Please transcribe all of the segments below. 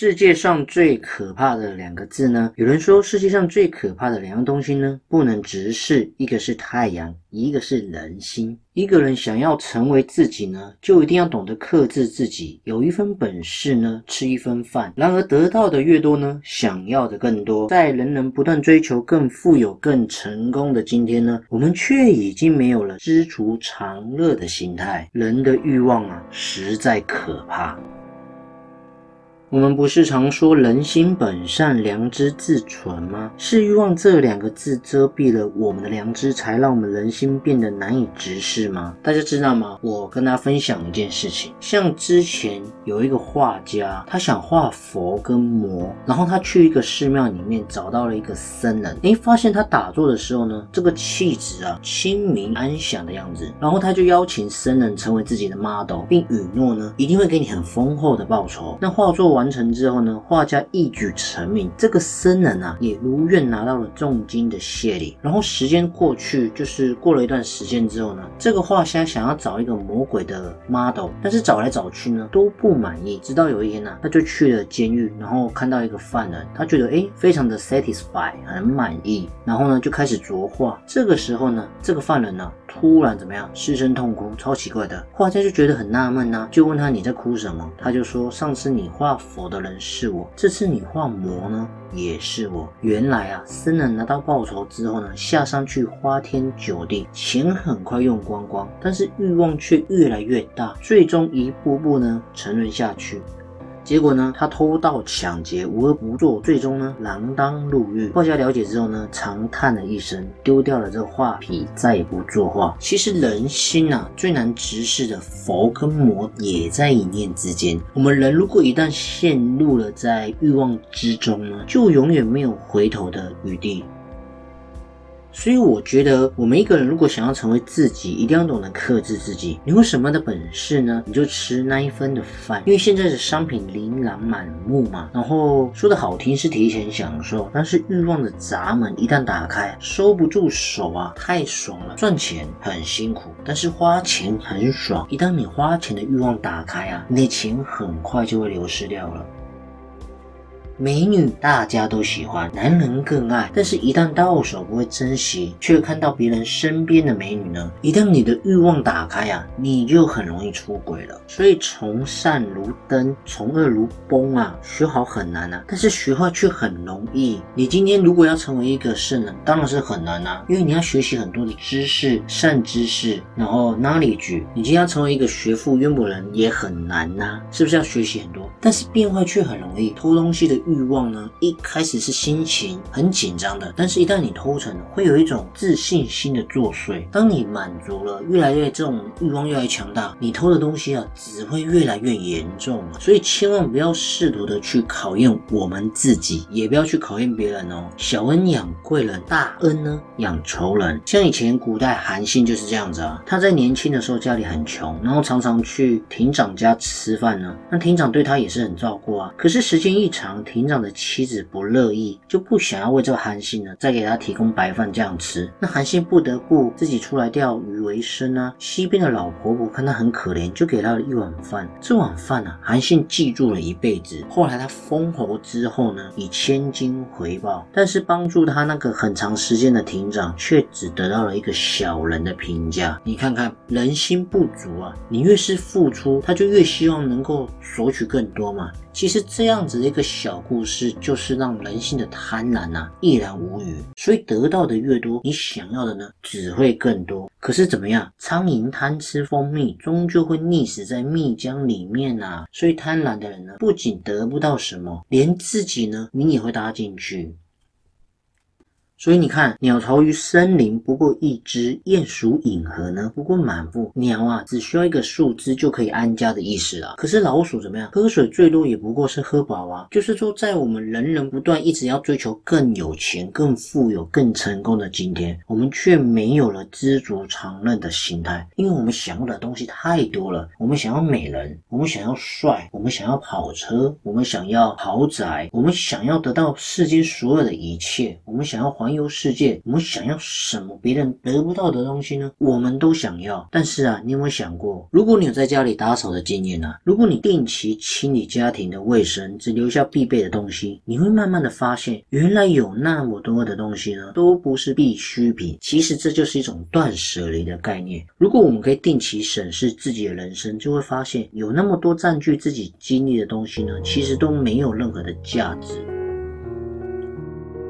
世界上最可怕的两个字呢？有人说，世界上最可怕的两样东西呢，不能直视，一个是太阳，一个是人心。一个人想要成为自己呢，就一定要懂得克制自己，有一分本事呢，吃一分饭。然而得到的越多呢，想要的更多。在人人不断追求更富有、更成功的今天呢，我们却已经没有了知足常乐的心态。人的欲望啊，实在可怕。我们不是常说人心本善，良知自存吗？是欲望这两个字遮蔽了我们的良知，才让我们人心变得难以直视吗？大家知道吗？我跟大家分享一件事情，像之前有一个画家，他想画佛跟魔，然后他去一个寺庙里面找到了一个僧人，诶，发现他打坐的时候呢，这个气质啊清明安详的样子，然后他就邀请僧人成为自己的 model，并允诺呢一定会给你很丰厚的报酬。那画作。完完成之后呢，画家一举成名，这个僧人啊也如愿拿到了重金的谢礼。然后时间过去，就是过了一段时间之后呢，这个画家想要找一个魔鬼的 model，但是找来找去呢都不满意。直到有一天呢，他就去了监狱，然后看到一个犯人，他觉得哎非常的 satisfy，很满意，然后呢就开始着画。这个时候呢，这个犯人呢突然怎么样，失声痛哭，超奇怪的。画家就觉得很纳闷呐，就问他你在哭什么？他就说上次你画。佛的人是我，这次你画魔呢，也是我。原来啊，僧人拿到报酬之后呢，下山去花天酒地，钱很快用光光，但是欲望却越来越大，最终一步步呢沉沦下去。结果呢，他偷盗抢劫无恶不作，最终呢锒铛入狱。画家了解之后呢，长叹了一声，丢掉了这画皮，再也不作画。其实人心啊，最难直视的佛跟魔也在一念之间。我们人如果一旦陷入了在欲望之中呢，就永远没有回头的余地。所以我觉得，我们一个人如果想要成为自己，一定要懂得克制自己。你有什么的本事呢？你就吃那一分的饭。因为现在的商品琳琅满目嘛。然后说的好听是提前享受，但是欲望的闸门一旦打开，收不住手啊，太爽了。赚钱很辛苦，但是花钱很爽。一旦你花钱的欲望打开啊，你的钱很快就会流失掉了。美女大家都喜欢，男人更爱，但是，一旦到手不会珍惜，却看到别人身边的美女呢？一旦你的欲望打开啊，你就很容易出轨了。所以，从善如登，从恶如崩啊，学好很难啊，但是学坏却很容易。你今天如果要成为一个圣人，当然是很难啊，因为你要学习很多的知识，善知识，然后 knowledge。你今天要成为一个学富渊博人也很难呐，是不是要学习很多？但是变坏却很容易，偷东西的。欲望呢，一开始是心情很紧张的，但是一旦你偷成，会有一种自信心的作祟。当你满足了，越来越这种欲望越来越强大，你偷的东西啊，只会越来越严重。所以千万不要试图的去考验我们自己，也不要去考验别人哦。小恩养贵人，大恩呢养仇人。像以前古代韩信就是这样子啊，他在年轻的时候家里很穷，然后常常去亭长家吃饭呢。那亭长对他也是很照顾啊。可是时间一长，亭长的妻子不乐意，就不想要为这个韩信呢再给他提供白饭这样吃。那韩信不得不自己出来钓鱼为生啊。西边的老婆婆看他很可怜，就给他了一碗饭。这碗饭呢，韩信记住了一辈子。后来他封侯之后呢，以千金回报，但是帮助他那个很长时间的亭长，却只得到了一个小人的评价。你看看人心不足啊，你越是付出，他就越希望能够索取更多嘛。其实这样子的一个小故事，就是让人性的贪婪呐一览无余。所以得到的越多，你想要的呢只会更多。可是怎么样？苍蝇贪吃蜂蜜，终究会溺死在蜜浆里面啊！所以贪婪的人呢，不仅得不到什么，连自己呢，你也会搭进去。所以你看，鸟巢于森林不过一只，鼹鼠饮河呢不过满腹。鸟啊，只需要一个树枝就可以安家的意思啊。可是老鼠怎么样？喝水最多也不过是喝饱啊。就是说，在我们人人不断一直要追求更有钱、更富有、更成功的今天，我们却没有了知足常乐的心态，因为我们想要的东西太多了。我们想要美人，我们想要帅，我们想要跑车，我们想要豪宅，我们想要得到世间所有的一切，我们想要环环游世界，我们想要什么别人得不到的东西呢？我们都想要。但是啊，你有没有想过，如果你有在家里打扫的经验呢？如果你定期清理家庭的卫生，只留下必备的东西，你会慢慢的发现，原来有那么多的东西呢，都不是必需品。其实这就是一种断舍离的概念。如果我们可以定期审视自己的人生，就会发现，有那么多占据自己精力的东西呢，其实都没有任何的价值。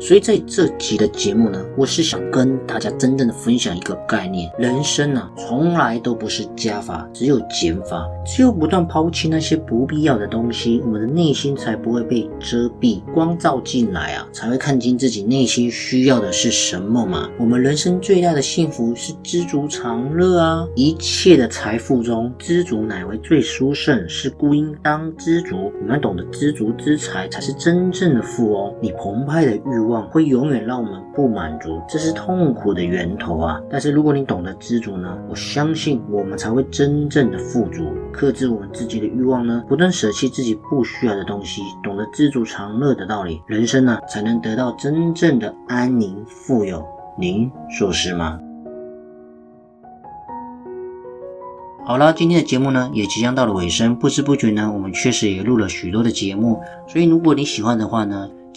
所以在这集的节目呢，我是想跟大家真正的分享一个概念：人生呢，从来都不是加法，只有减法。只有不断抛弃那些不必要的东西，我们的内心才不会被遮蔽，光照进来啊，才会看清自己内心需要的是什么嘛。我们人生最大的幸福是知足常乐啊！一切的财富中，知足乃为最殊胜，是故应当知足。我们懂得知足之财，才是真正的富翁。你澎湃的欲。望望会永远让我们不满足，这是痛苦的源头啊！但是如果你懂得知足呢，我相信我们才会真正的富足。克制我们自己的欲望呢，不断舍弃自己不需要的东西，懂得知足常乐的道理，人生呢才能得到真正的安宁富有。您说是吗？好了，今天的节目呢也即将到了尾声，不知不觉呢，我们确实也录了许多的节目，所以如果你喜欢的话呢。